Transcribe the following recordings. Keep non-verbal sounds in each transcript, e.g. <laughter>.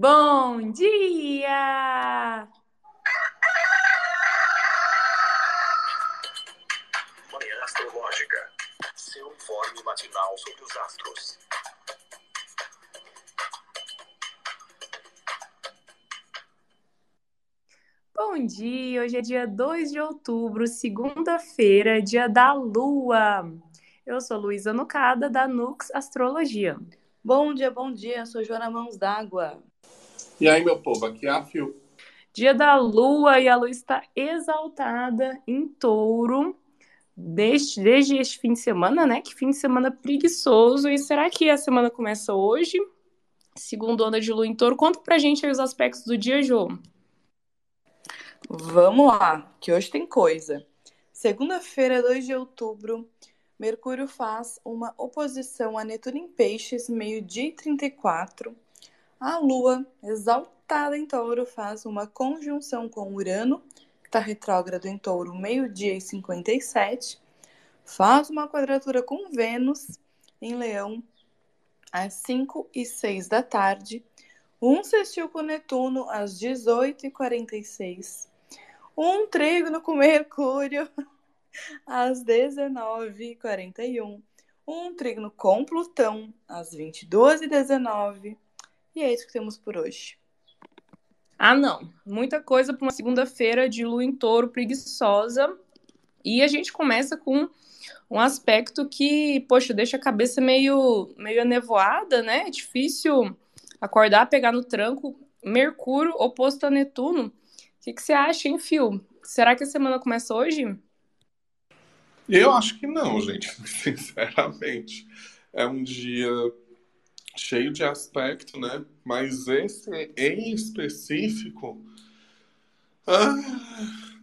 Bom dia! Manhã Astrológica. Seu informe matinal sobre os astros. Bom dia! Hoje é dia 2 de outubro, segunda-feira, dia da Lua. Eu sou Luísa Nucada, da Nux Astrologia. Bom dia, bom dia. Eu sou Joana Mãos d'Água. E aí, meu povo, aqui é a Fio. Dia da Lua e a Lua está exaltada em touro desde, desde este fim de semana, né? Que fim de semana preguiçoso. E será que a semana começa hoje? Segundo onda de Lua em touro. Conta pra gente aí os aspectos do dia, Jô. Vamos lá, que hoje tem coisa. Segunda-feira, 2 de outubro, Mercúrio faz uma oposição a Netuno em Peixes, meio-dia e 34. A Lua, exaltada em Touro, faz uma conjunção com Urano, que está retrógrado em Touro, meio-dia e 57. Faz uma quadratura com Vênus em Leão, às 5 e 6 da tarde. Um sextil com Netuno, às 18h46. Um trígono com Mercúrio <laughs> às 19h41. Um trígono com Plutão, às 22h19. E é isso que temos por hoje. Ah, não. Muita coisa para uma segunda-feira de lua em touro preguiçosa. E a gente começa com um aspecto que, poxa, deixa a cabeça meio, meio anevoada, né? É difícil acordar, pegar no tranco. Mercúrio oposto a Netuno. O que, que você acha, hein, Fio? Será que a semana começa hoje? Eu acho que não, gente, <laughs> sinceramente. É um dia cheio de aspecto, né? Mas esse em específico. Ah,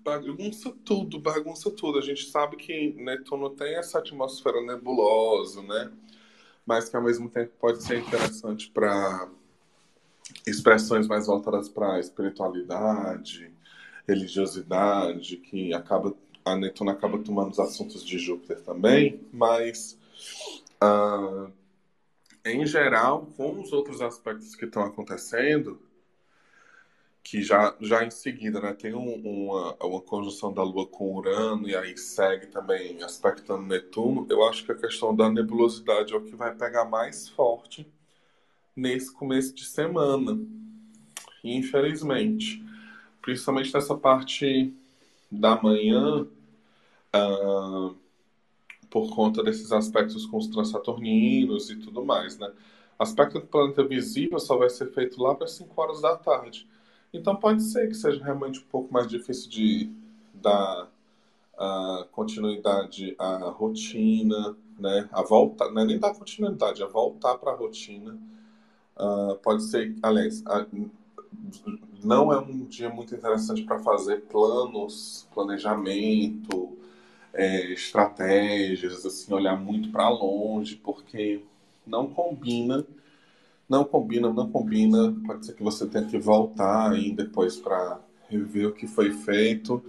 bagunça tudo, bagunça tudo. A gente sabe que Netuno tem essa atmosfera nebulosa, né? Mas que ao mesmo tempo pode ser interessante para expressões mais voltadas para espiritualidade, religiosidade, que acaba a Netuno acaba tomando os assuntos de Júpiter também, mas uh, em geral, com os outros aspectos que estão acontecendo, que já, já em seguida né, tem um, uma, uma conjunção da Lua com Urano e aí segue também aspectando Netuno, eu acho que a questão da nebulosidade é o que vai pegar mais forte nesse começo de semana, infelizmente. Principalmente nessa parte da manhã, uh, por conta desses aspectos com os transaturninos e tudo mais, né? Aspecto do planeta visível só vai ser feito lá para 5 horas da tarde. Então pode ser que seja realmente um pouco mais difícil de dar uh, continuidade à rotina, né? A volta, não é nem dar continuidade, é voltar para a rotina. Uh, pode ser, aliás, não é um dia muito interessante para fazer planos, planejamento, é, estratégias, assim, olhar muito para longe, porque não combina, não combina, não combina. Pode ser que você tenha que voltar aí depois para rever o que foi feito,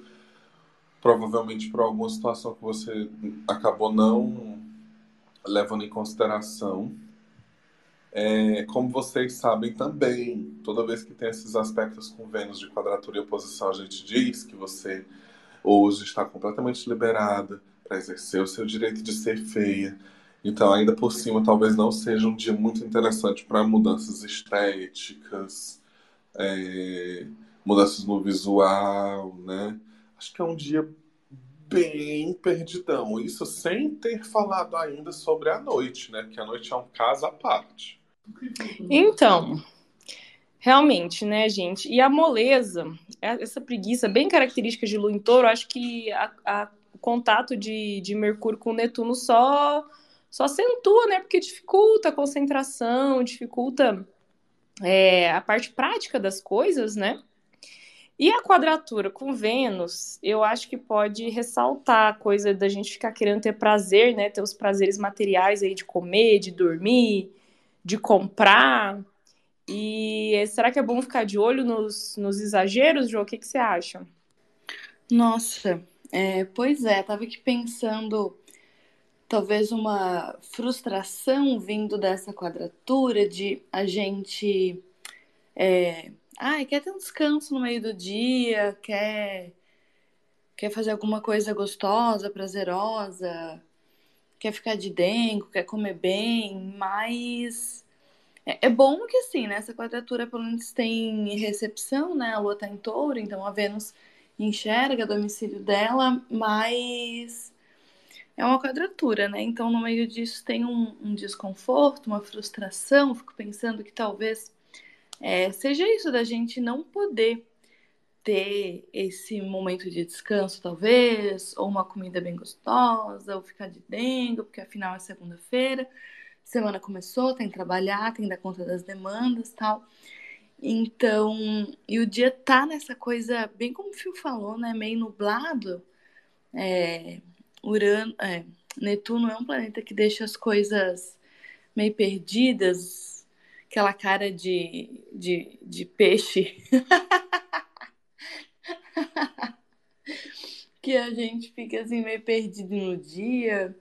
provavelmente por alguma situação que você acabou não levando em consideração. É, como vocês sabem também, toda vez que tem esses aspectos com Vênus de quadratura e oposição, a gente diz que você hoje está completamente liberada para exercer o seu direito de ser feia. Então, ainda por cima, talvez não seja um dia muito interessante para mudanças estéticas, é, mudanças no visual, né? Acho que é um dia bem perdidão. Isso sem ter falado ainda sobre a noite, né? Que a noite é um caso à parte. Então, Realmente, né, gente? E a moleza, é, essa preguiça bem característica de Lua em Touro, acho que a, a, o contato de, de Mercúrio com Netuno só, só acentua, né? Porque dificulta a concentração, dificulta é, a parte prática das coisas, né? E a quadratura com Vênus, eu acho que pode ressaltar a coisa da gente ficar querendo ter prazer, né? Ter os prazeres materiais aí de comer, de dormir, de comprar. E será que é bom ficar de olho nos, nos exageros, João? O que, que você acha? Nossa, é, pois é, tava aqui pensando talvez uma frustração vindo dessa quadratura de a gente é, ai, quer ter um descanso no meio do dia, quer, quer fazer alguma coisa gostosa, prazerosa, quer ficar de dengo, quer comer bem, mas é, é bom que assim, né? Essa quadratura pelo menos tem recepção, né? A Lua tá em touro, então a Vênus enxerga o domicílio dela, mas é uma quadratura, né? Então, no meio disso tem um, um desconforto, uma frustração. Fico pensando que talvez é, seja isso da gente não poder ter esse momento de descanso, talvez, ou uma comida bem gostosa, ou ficar de dengo, porque afinal é segunda-feira, semana começou, tem que trabalhar, tem que dar conta das demandas tal. Então, e o dia tá nessa coisa, bem como o Fio falou, né? Meio nublado. É, Urano, é, Netuno é um planeta que deixa as coisas meio perdidas, aquela cara de, de, de peixe. <laughs> que a gente fica assim meio perdido no dia,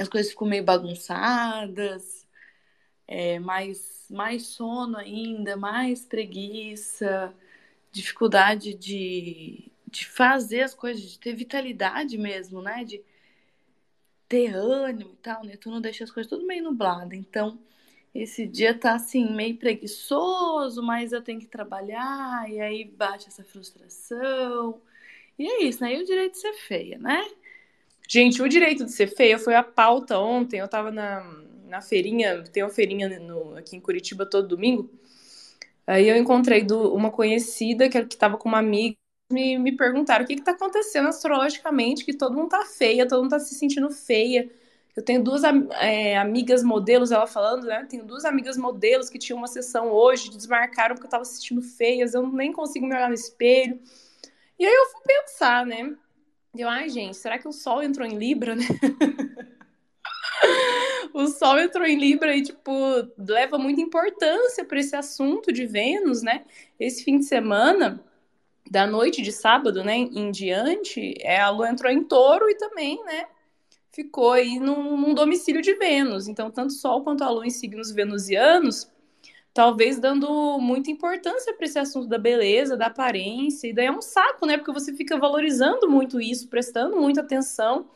as coisas ficam meio bagunçadas, é, mais, mais sono ainda, mais preguiça, dificuldade de, de fazer as coisas, de ter vitalidade mesmo, né? De ter ânimo e tal. Netuno deixa as coisas tudo meio nublado. Então, esse dia tá assim, meio preguiçoso, mas eu tenho que trabalhar, e aí bate essa frustração. E é isso, né? E o direito de ser feia, né? Gente, o direito de ser feia foi a pauta ontem. Eu tava na, na feirinha, tem uma feirinha no, aqui em Curitiba todo domingo. Aí eu encontrei do, uma conhecida que, que tava com uma amiga me, me perguntaram o que está acontecendo astrologicamente, que todo mundo tá feia, todo mundo tá se sentindo feia. Eu tenho duas é, amigas modelos, ela falando, né? Tenho duas amigas modelos que tinham uma sessão hoje, desmarcaram porque eu tava se sentindo feias, eu nem consigo me olhar no espelho. E aí eu fui pensar, né? Eu, ai, gente, será que o Sol entrou em Libra, né? <laughs> o Sol entrou em Libra e, tipo, leva muita importância para esse assunto de Vênus, né? Esse fim de semana da noite de sábado, né, em diante, é, a Lua entrou em touro e também, né, ficou aí num, num, domicílio de Vênus. Então, tanto Sol quanto a Lua em signos venusianos, talvez dando muita importância para esse assunto da beleza, da aparência, e daí é um saco, né, porque você fica valorizando muito isso, prestando muita atenção,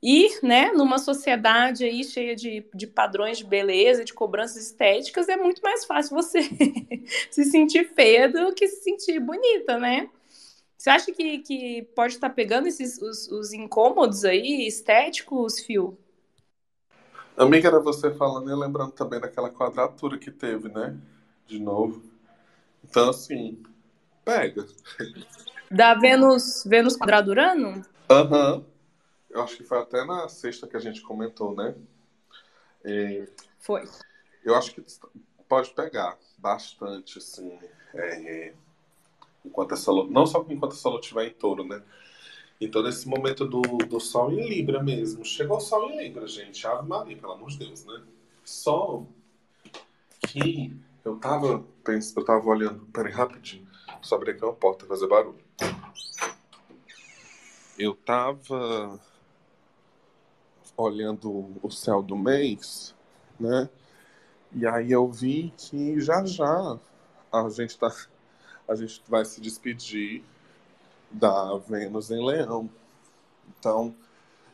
e, né, numa sociedade aí cheia de, de padrões de beleza, de cobranças estéticas, é muito mais fácil você <laughs> se sentir feia do que se sentir bonita, né? Você acha que, que pode estar pegando esses os, os incômodos aí estéticos, Fio? Amiga, era você falando e lembrando também daquela quadratura que teve, né? De novo. Então, assim, pega. Da Vênus, Vênus quadradurano? Aham. Uhum. Eu acho que foi até na sexta que a gente comentou, né? E foi. Eu acho que pode pegar bastante, assim, é, enquanto essa não só enquanto essa lua estiver em touro, né? Então, nesse momento do, do Sol em Libra mesmo. Chegou o Sol em Libra, gente. Ave Maria, pelo amor de Deus, né? Sol que eu tava eu tava olhando, peraí, rapidinho. Só abrir aqui uma porta fazer barulho. Eu tava olhando o céu do mês, né? E aí eu vi que já já a gente tá a gente vai se despedir da Vênus em Leão. Então,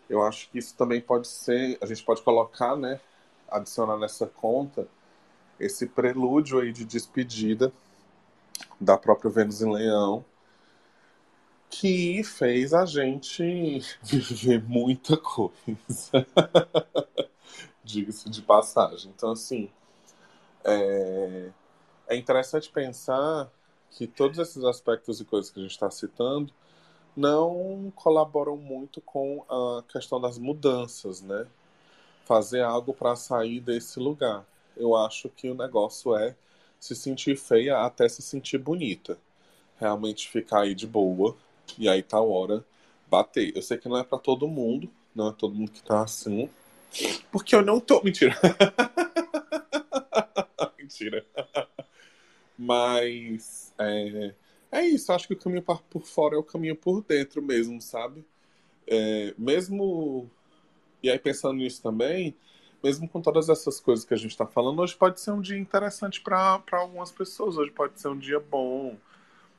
eu acho que isso também pode ser, a gente pode colocar, né, adicionar nessa conta esse prelúdio aí de despedida da própria Vênus em Leão que fez a gente <laughs> viver muita coisa. <laughs> Diga-se de passagem. Então, assim, é... é interessante pensar que todos esses aspectos e coisas que a gente está citando não colaboram muito com a questão das mudanças, né? Fazer algo para sair desse lugar. Eu acho que o negócio é se sentir feia até se sentir bonita. Realmente ficar aí de boa, e aí tá a hora bater. Eu sei que não é para todo mundo, não é todo mundo que tá assim. Porque eu não tô. Mentira. <laughs> Mentira. Mas é, é isso, acho que o caminho por fora é o caminho por dentro mesmo, sabe? É, mesmo. E aí pensando nisso também, mesmo com todas essas coisas que a gente está falando, hoje pode ser um dia interessante para algumas pessoas, hoje pode ser um dia bom.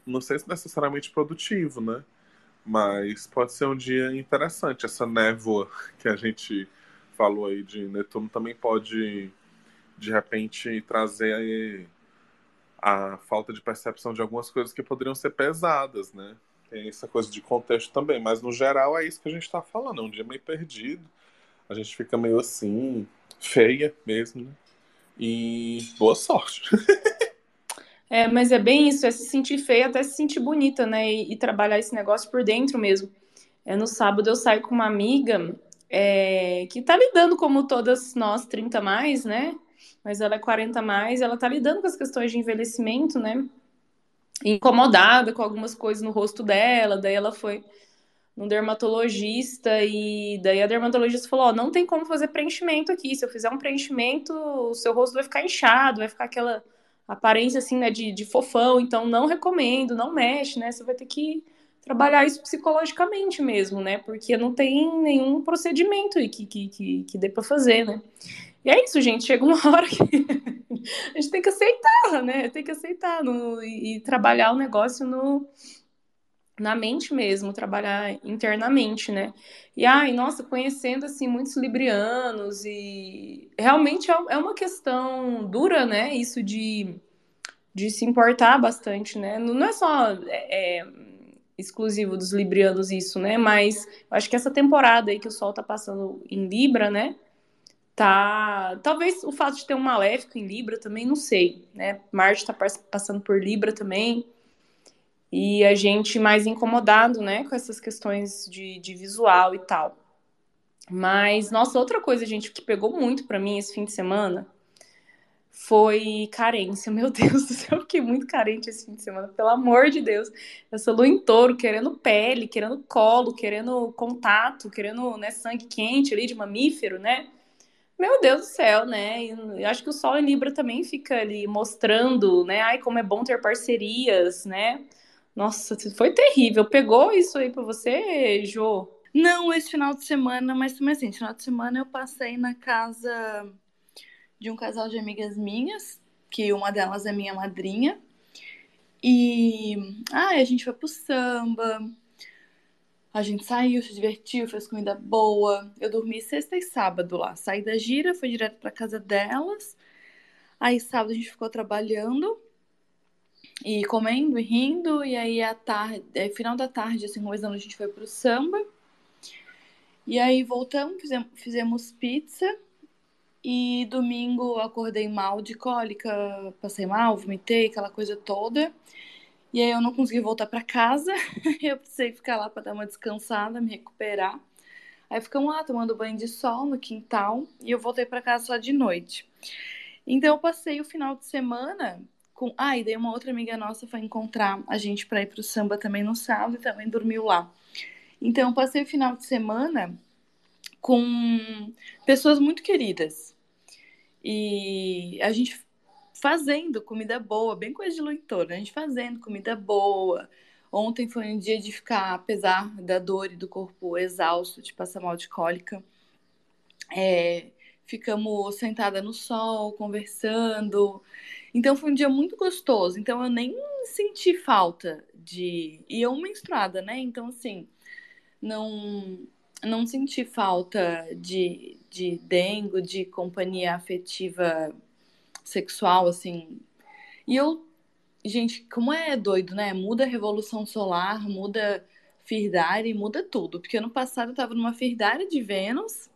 Não sei se necessariamente produtivo, né? Mas pode ser um dia interessante. Essa névoa <laughs> que a gente falou aí de Netuno também pode, de repente, trazer a falta de percepção de algumas coisas que poderiam ser pesadas, né? Tem essa coisa de contexto também, mas no geral é isso que a gente está falando, é um dia meio perdido, a gente fica meio assim, feia mesmo, né? E boa sorte. <laughs> é, mas é bem isso, é se sentir feia até se sentir bonita, né? E, e trabalhar esse negócio por dentro mesmo. É, no sábado eu saio com uma amiga é, que tá lidando como todas nós, 30 mais, né? Mas ela é 40 mais, ela tá lidando com as questões de envelhecimento, né? Incomodada com algumas coisas no rosto dela, daí ela foi num dermatologista e daí a dermatologista falou, ó, não tem como fazer preenchimento aqui, se eu fizer um preenchimento, o seu rosto vai ficar inchado, vai ficar aquela aparência assim, né, de, de fofão, então não recomendo, não mexe, né, você vai ter que trabalhar isso psicologicamente mesmo, né, porque não tem nenhum procedimento que, que, que, que dê para fazer, né. E é isso, gente, chega uma <laughs> hora que a gente tem que aceitar, né, tem que aceitar no, e, trabalhar o negócio no na mente mesmo, trabalhar internamente, né? E ai, nossa, conhecendo assim muitos librianos e realmente é, é uma questão dura, né? Isso de, de se importar bastante, né? Não é só é, é, exclusivo dos librianos isso, né? Mas eu acho que essa temporada aí que o Sol tá passando em Libra, né? Tá, talvez o fato de ter um maléfico em Libra também, não sei, né? Marte tá passando por Libra também e a gente mais incomodado, né, com essas questões de, de visual e tal. Mas, nossa, outra coisa, gente, que pegou muito para mim esse fim de semana foi carência. <laughs> Meu Deus do céu, eu fiquei muito carente esse fim de semana, pelo amor de Deus. Essa lua em touro, querendo pele, querendo colo, querendo contato, querendo né, sangue quente ali de mamífero, né? Meu Deus do céu, né? Eu acho que o Sol em Libra também fica ali mostrando, né? Ai, como é bom ter parcerias, né? Nossa, foi terrível. Pegou isso aí pra você, Jô? Não, esse final de semana, mas também assim, esse final de semana eu passei na casa de um casal de amigas minhas, que uma delas é minha madrinha. E ah, a gente foi pro samba. A gente saiu, se divertiu, fez comida boa. Eu dormi sexta e sábado lá. Saí da gira, fui direto pra casa delas. Aí sábado a gente ficou trabalhando e comendo e rindo, e aí à tarde, é, final da tarde, assim, começando, a gente foi pro samba. E aí voltamos, fizemos, fizemos pizza. E domingo acordei mal de cólica, passei mal, vomitei, aquela coisa toda. E aí eu não consegui voltar para casa. <laughs> eu precisei ficar lá para dar uma descansada, me recuperar. Aí ficamos lá tomando banho de sol no quintal e eu voltei para casa só de noite. Então eu passei o final de semana com. Ah, e daí uma outra amiga nossa foi encontrar a gente para ir pro samba também no sábado e também dormiu lá. Então, passei o final de semana com pessoas muito queridas. E a gente fazendo comida boa, bem coisa de leitor, né? a gente fazendo comida boa. Ontem foi um dia de ficar, apesar da dor e do corpo exausto, de passar mal de cólica. É, ficamos sentada no sol, conversando. Então foi um dia muito gostoso. Então eu nem senti falta de. E eu menstruada, né? Então, assim, não, não senti falta de, de dengo, de companhia afetiva sexual, assim. E eu. Gente, como é doido, né? Muda a revolução solar, muda Firdare, muda tudo. Porque ano passado eu tava numa Firdare de Vênus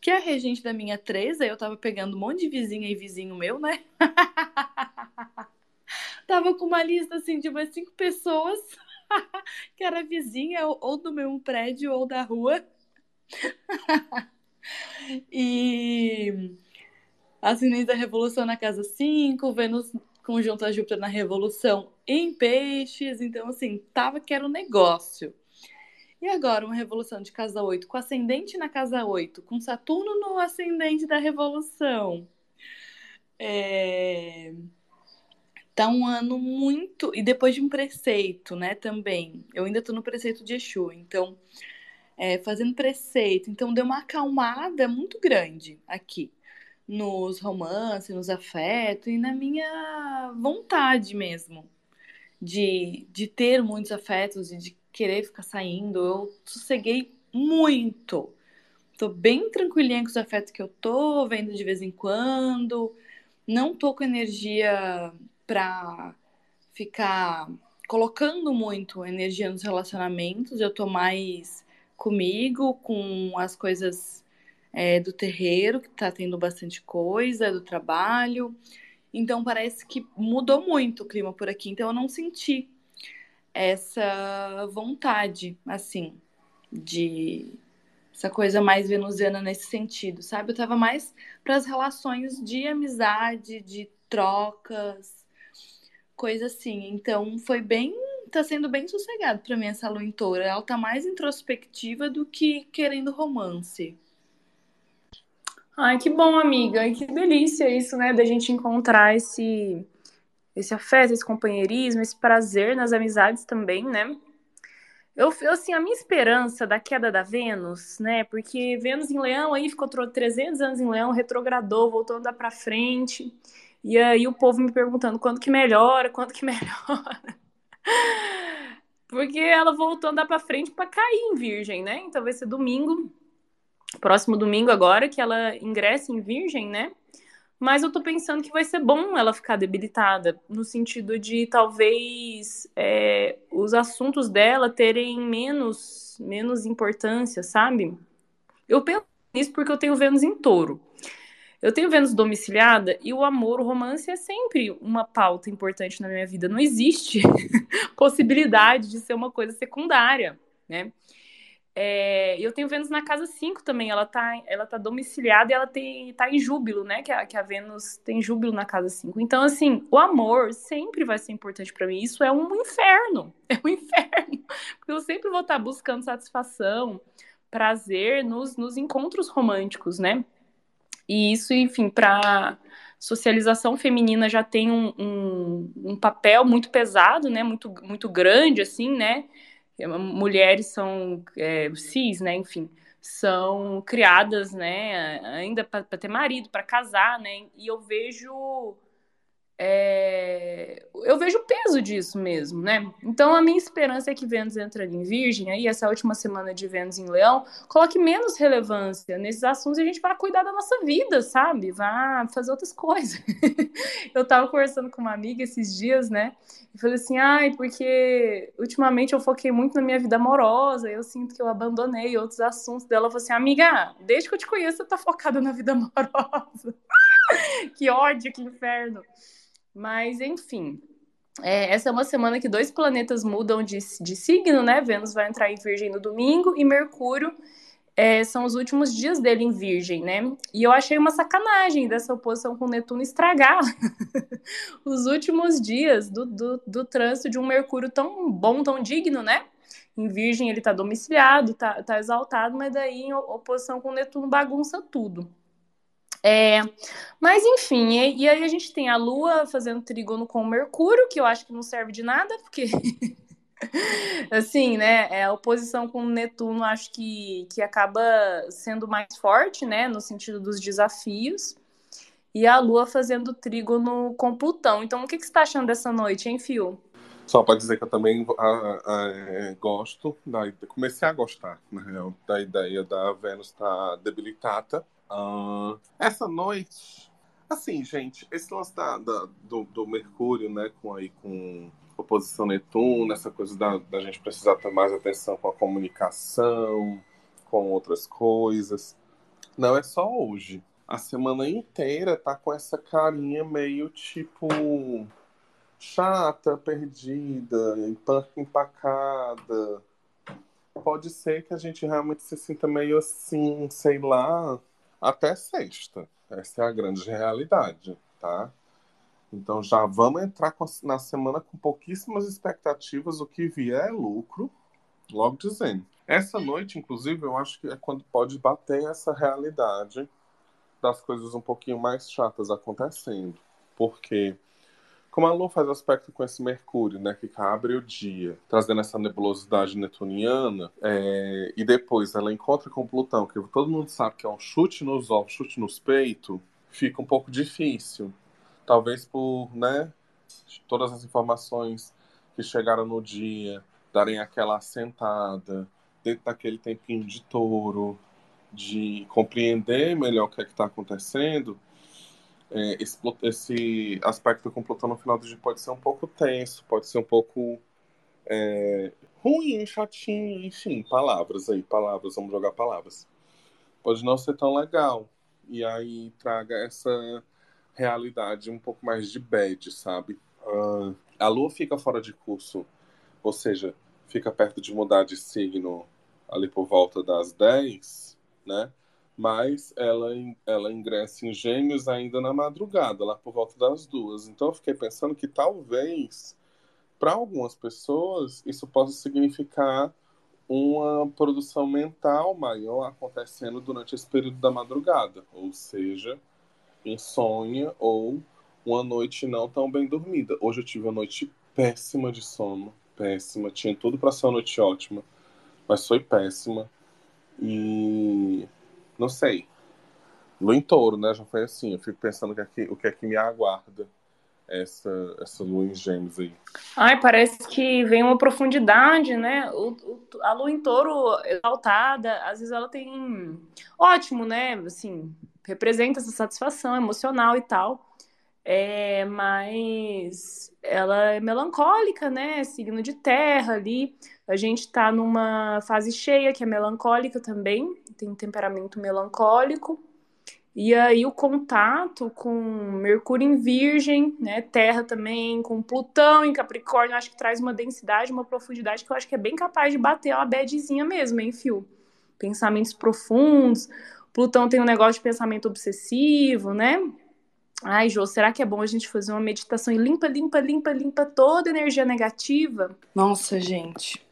que é a regente da minha 13, eu tava pegando um monte de vizinha e vizinho meu, né? <laughs> tava com uma lista assim de umas cinco pessoas <laughs> que era vizinha ou do meu prédio ou da rua. <laughs> e assinei da Revolução na casa 5, Vênus conjunto a Júpiter na Revolução em Peixes, então assim, tava que era um negócio. E agora, uma revolução de casa 8, com ascendente na casa 8, com Saturno no ascendente da revolução. É... Tá um ano muito. E depois de um preceito, né, também. Eu ainda tô no preceito de Exu, então. é, fazendo preceito. Então deu uma acalmada muito grande aqui nos romances, nos afetos e na minha vontade mesmo de, de ter muitos afetos e de querer ficar saindo. Eu sosseguei muito. Tô bem tranquilinha com os afetos que eu tô, vendo de vez em quando. Não tô com energia pra ficar colocando muito energia nos relacionamentos. Eu tô mais comigo, com as coisas é, do terreiro, que tá tendo bastante coisa, do trabalho. Então parece que mudou muito o clima por aqui. Então eu não senti essa vontade, assim, de essa coisa mais venusiana nesse sentido, sabe? Eu tava mais para as relações de amizade, de trocas, coisa assim. Então foi bem, tá sendo bem sossegado para mim essa lua em touro. Ela tá mais introspectiva do que querendo romance. Ai, que bom, amiga. Que delícia isso, né? Da gente encontrar esse, esse afeto, esse companheirismo, esse prazer nas amizades também, né? Eu, eu, assim, a minha esperança da queda da Vênus, né? Porque Vênus em Leão aí ficou 300 anos em Leão, retrogradou, voltou a andar pra frente. E aí o povo me perguntando quando que melhora, quando que <laughs> melhora. Porque ela voltou a andar pra frente para cair em Virgem, né? Então vai ser domingo, próximo domingo agora, que ela ingressa em Virgem, né? Mas eu tô pensando que vai ser bom ela ficar debilitada, no sentido de talvez é, os assuntos dela terem menos, menos importância, sabe? Eu penso nisso porque eu tenho Vênus em touro. Eu tenho Vênus domiciliada e o amor, o romance é sempre uma pauta importante na minha vida. Não existe <laughs> possibilidade de ser uma coisa secundária, né? É, eu tenho Vênus na casa 5 também, ela tá, ela tá domiciliada e ela tem, tá em júbilo, né? Que a, que a Vênus tem júbilo na casa 5. Então, assim, o amor sempre vai ser importante para mim. Isso é um inferno, <laughs> é um inferno. Porque eu sempre vou estar tá buscando satisfação, prazer nos, nos encontros românticos, né? E isso, enfim, para socialização feminina já tem um, um, um papel muito pesado, né? Muito, muito grande, assim, né? Mulheres são é, cis, né, enfim, são criadas, né, ainda para ter marido, para casar, né, e eu vejo é, eu vejo o peso disso mesmo, né? Então a minha esperança é que Vênus entre ali em Virgem, aí essa última semana de Vênus em Leão, coloque menos relevância nesses assuntos e a gente vai cuidar da nossa vida, sabe? Vai fazer outras <laughs> coisas. eu tava conversando com uma amiga esses dias, né? E falei assim, ai, porque ultimamente eu foquei muito na minha vida amorosa, eu sinto que eu abandonei outros assuntos dela. Falei assim, amiga, desde que eu te conheço, você tá focada na vida <laughs> amorosa. <laughs> que ódio, que inferno. Mas, enfim, é, essa é uma semana que dois planetas mudam de, de signo, né? Vênus vai entrar em Virgem no domingo e Mercúrio é, são os últimos dias dele em Virgem, né? E eu achei uma sacanagem dessa oposição com Netuno estragar <laughs> os últimos dias do, do, do trânsito de um Mercúrio tão bom, tão digno, né? Em Virgem ele tá domiciliado, tá, tá exaltado, mas daí em oposição com Netuno bagunça tudo. É, mas enfim, e, e, aí a gente tem a Lua fazendo trígono com o Mercúrio, que eu acho que não serve de nada, porque <laughs> assim, né, é, a oposição com o Netuno acho que, que acaba sendo mais forte, né, no sentido dos desafios, e a Lua fazendo trígono com Plutão. Então, o que, que você está achando dessa noite, hein, Fio? Só para dizer que eu também a, a, a, é, gosto, da, comecei a gostar, na real, da ideia da Vênus estar tá debilitada, Uh, essa noite, assim, gente, esse lance da, da do, do, Mercúrio, né, com aí com oposição Netuno, essa coisa da, da gente precisar ter mais atenção com a comunicação, com outras coisas. Não é só hoje. A semana inteira tá com essa carinha meio tipo chata, perdida, empacada. Pode ser que a gente realmente se sinta meio assim, sei lá, até sexta. Essa é a grande realidade, tá? Então já vamos entrar na semana com pouquíssimas expectativas. O que vier é lucro, logo dizendo. Essa noite, inclusive, eu acho que é quando pode bater essa realidade das coisas um pouquinho mais chatas acontecendo. Porque Como a Lua faz aspecto com esse Mercúrio, né, que abre o dia, trazendo essa nebulosidade netuniana, é, e depois ela encontra com Plutão, que todo mundo sabe que é um chute nos ovos, chute nos peitos, fica um pouco difícil. Talvez por, né, todas as informações que chegaram no dia, darem aquela assentada, dentro daquele tempinho de touro, de compreender melhor o que é está acontecendo, é, esse, esse, aspecto com Plutão no final do dia pode ser um pouco tenso, pode ser um pouco é, ruim, chatinho, enfim, palavras aí, palavras, vamos jogar palavras. Pode não ser tão legal. E aí traga essa realidade um pouco mais de bad, sabe? Uh, a Lua fica fora de curso, ou seja, fica perto de mudar de signo ali por volta das 10, né? Mas ela, ela ingressa em Gêmeos ainda na madrugada, lá por volta das duas. Então eu fiquei pensando que talvez, para algumas pessoas, isso possa significar uma produção mental maior acontecendo durante esse período da madrugada, ou seja, insônia ou uma noite não tão bem dormida. Hoje eu tive uma noite péssima de sono, péssima, tinha tudo para ser uma noite ótima, mas foi péssima. E não sei. No entorno, né? Já foi assim. Eu fico pensando que aqui, o que é que me aguarda essa, essa lua em gêmeos aí. Ai, parece que vem uma profundidade, né? O, o, a lua em touro exaltada, às vezes ela tem. Ótimo, né? Assim, representa essa satisfação emocional e tal. É, mas ela é melancólica, né? Signo de terra ali. A gente está numa fase cheia, que é melancólica também, tem temperamento melancólico. E aí o contato com Mercúrio em Virgem, né, Terra também, com Plutão em Capricórnio, acho que traz uma densidade, uma profundidade que eu acho que é bem capaz de bater uma bedzinha mesmo, hein, Fio? Pensamentos profundos. Plutão tem um negócio de pensamento obsessivo, né? Ai, Jô, será que é bom a gente fazer uma meditação e limpa, limpa, limpa, limpa toda energia negativa? Nossa, gente.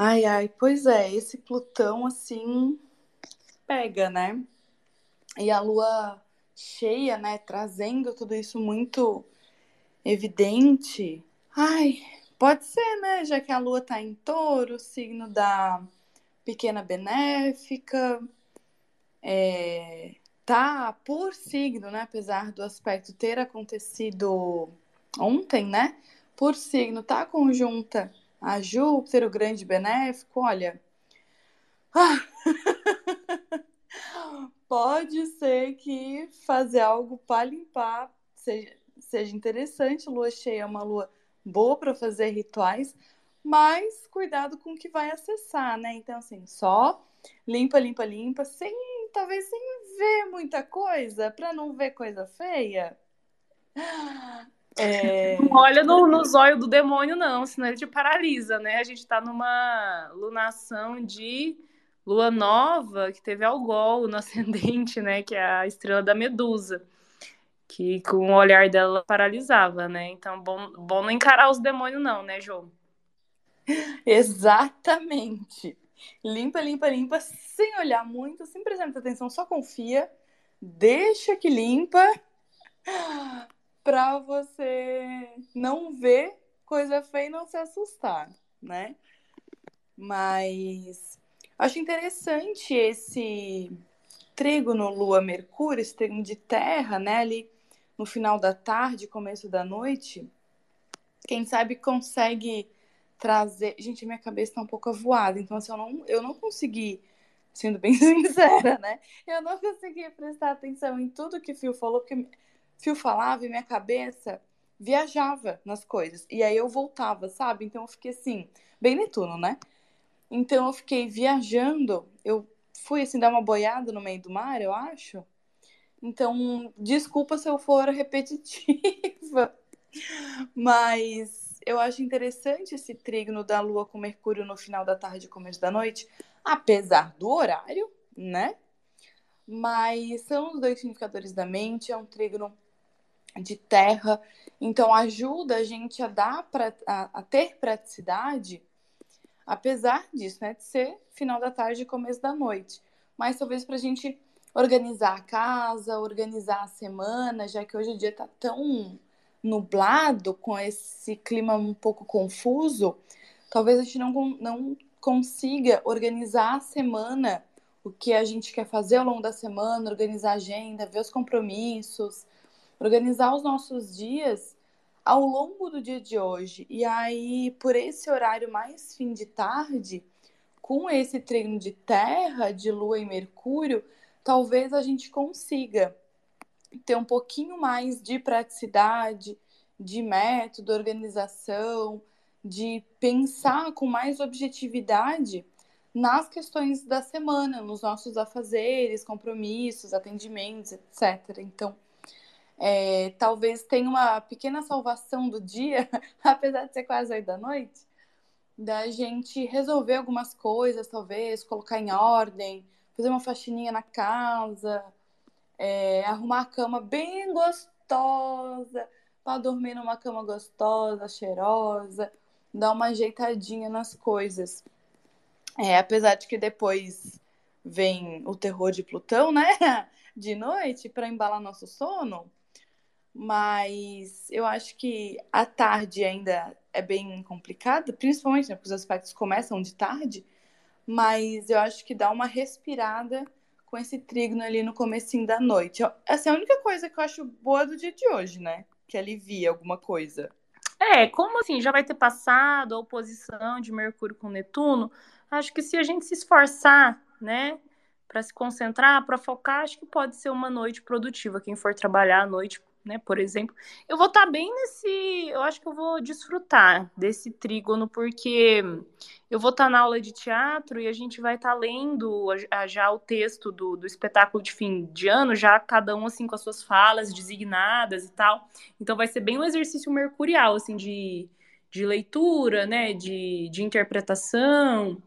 Ai, ai, pois é, esse Plutão assim pega, né? E a lua cheia, né, trazendo tudo isso muito evidente. Ai, pode ser, né? Já que a lua tá em touro, signo da pequena benéfica. É, tá por signo, né? Apesar do aspecto ter acontecido ontem, né? Por signo, tá conjunta a Júpiter, o grande benéfico. Olha. <laughs> Pode ser que fazer algo para limpar seja, seja interessante. Lua cheia é uma lua boa para fazer rituais, mas cuidado com o que vai acessar, né? Então, assim, só limpa, limpa, limpa, sem talvez sem ver muita coisa, para não ver coisa feia. É... Não olha no, no zóio do demônio, não, senão ele te paralisa, né? A gente tá numa lunação de lua nova que teve Algol no <laughs> ascendente, né? Que é a estrela da Medusa. Que com o olhar dela paralisava, né? Então, bom, bom não encarar os demônios, não, né, João? Exatamente. Limpa, limpa, limpa, sem olhar muito, sem prestar muita atenção, só confia, deixa que limpa para você não ver coisa feia e não se assustar, né? Mas acho interessante esse trígono Lua-Mercúrio, esse trígono de terra, né? Ali no final da tarde, começo da noite. Quem sabe consegue trazer. Gente, minha cabeça tá um pouco avoada, então assim, eu não, eu não consegui, sendo bem <laughs> sincera, né? Eu não consegui prestar atenção em tudo que o Fio falou, porque Fio falava e minha cabeça viajava nas coisas. E aí eu voltava, sabe? Então eu fiquei assim, bem Netuno, né? Então eu fiquei viajando, eu fui assim dar uma boiada no meio do mar, eu acho. Então, desculpa se eu for <laughs> repetitiva. Mas eu acho interessante esse trígono da Lua com Mercúrio no final da tarde e começo da noite, apesar do horário, né? Mas são os dois significadores da mente, é um trígono de terra, então ajuda a gente a dar pra, a, a ter praticidade, apesar disso, né? De ser final da tarde e começo da noite. Mas talvez para a gente organizar a casa, organizar a semana, já que hoje o dia tá tão nublado, com esse clima um pouco confuso, talvez a gente não, não consiga organizar a semana, o que a gente quer fazer ao longo da semana, organizar a agenda, ver os compromissos, organizar os nossos dias ao longo do dia de hoje. E aí, por esse horário mais fim de tarde, com esse treino de terra, de lua e mercúrio, talvez a gente consiga ter um pouquinho mais de praticidade, de método, organização, de pensar com mais objetividade nas questões da semana, nos nossos afazeres, compromissos, atendimentos, etc. Então, é, talvez tenha uma pequena salvação do dia, <laughs> apesar de ser quase oito da noite, da gente resolver algumas coisas, talvez, colocar em ordem, fazer uma faxininha na casa, é, arrumar a cama bem gostosa, para dormir numa cama gostosa, cheirosa, dar uma ajeitadinha nas coisas. É, apesar de que depois vem o terror de Plutão, né? <laughs> De noite, para embalar nosso sono. Mas eu acho que a tarde ainda é bem complicada, principalmente né, porque os aspectos começam de tarde. Mas eu acho que dá uma respirada com esse trígono ali no comecinho da noite. Essa é a única coisa que eu acho boa do dia de hoje, né? Que alivia alguma coisa. É, como assim, já vai ter passado a oposição de Mercúrio com Netuno, acho que se a gente se esforçar, né, para se concentrar, para focar, acho que pode ser uma noite produtiva. Quem for trabalhar à noite né? Por exemplo, eu vou estar tá bem nesse. Eu acho que eu vou desfrutar desse trígono, porque eu vou estar tá na aula de teatro e a gente vai estar tá lendo já o texto do, do espetáculo de fim de ano, já cada um assim com as suas falas designadas e tal. Então vai ser bem um exercício mercurial, assim, de, de leitura, né? De, de interpretação.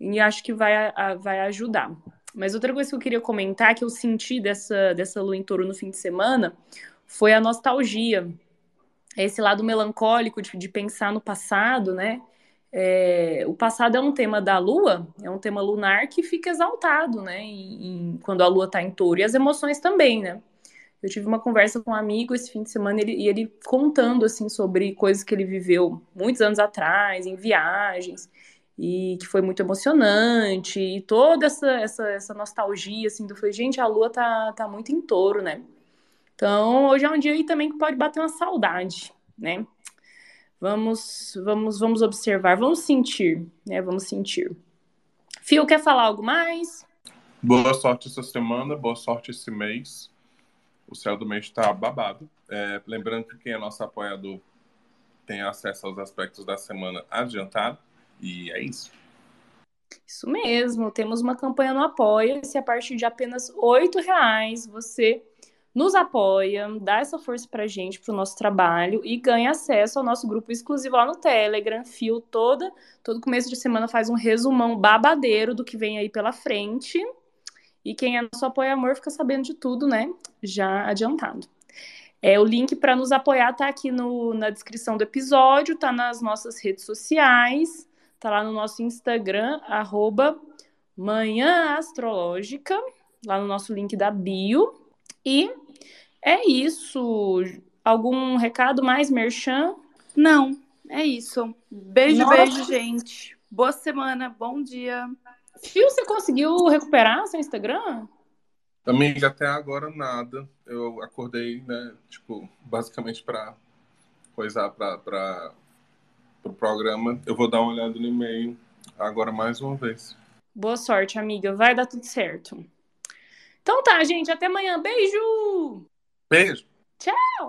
E acho que vai, vai ajudar. Mas outra coisa que eu queria comentar que eu senti dessa, dessa lua em touro no fim de semana foi a nostalgia, esse lado melancólico de, de pensar no passado, né? É, o passado é um tema da Lua, é um tema lunar que fica exaltado, né? Em, em, quando a Lua está em touro, e as emoções também, né? Eu tive uma conversa com um amigo esse fim de semana ele, e ele contando assim sobre coisas que ele viveu muitos anos atrás, em viagens, e que foi muito emocionante, e toda essa, essa, essa nostalgia, assim, do falei, gente, a Lua tá, tá muito em touro, né? Então, hoje é um dia aí também que pode bater uma saudade, né? Vamos, vamos, vamos observar, vamos sentir, né? Vamos sentir. Fio, quer falar algo mais? Boa sorte essa semana, boa sorte esse mês. O céu do mês está babado. É, lembrando que quem é nosso apoiador tem acesso aos aspectos da semana adiantado. E é isso. Isso mesmo, temos uma campanha no Apoia-se a partir de apenas R$ reais você nos apoia, dá essa força pra gente, pro nosso trabalho e ganha acesso ao nosso grupo exclusivo lá no Telegram. Fio toda, todo começo de semana faz um resumão babadeiro do que vem aí pela frente. E quem é nosso apoio amor fica sabendo de tudo, né? Já adiantado. É, o link para nos apoiar tá aqui no, na descrição do episódio, tá nas nossas redes sociais, tá lá no nosso Instagram, arroba Manhã Astrológica, lá no nosso link da bio. E é isso. Algum recado mais, Merchan? Não, é isso. Beijo, Nossa. beijo, gente. Boa semana, bom dia. Fio, você conseguiu recuperar seu Instagram? Amiga, até agora nada. Eu acordei, né, tipo, basicamente para coisar para o pro programa. Eu vou dar uma olhada no e-mail agora mais uma vez. Boa sorte, amiga. Vai dar tudo certo. Então tá, gente. Até amanhã. Beijo! Beijo! Tchau!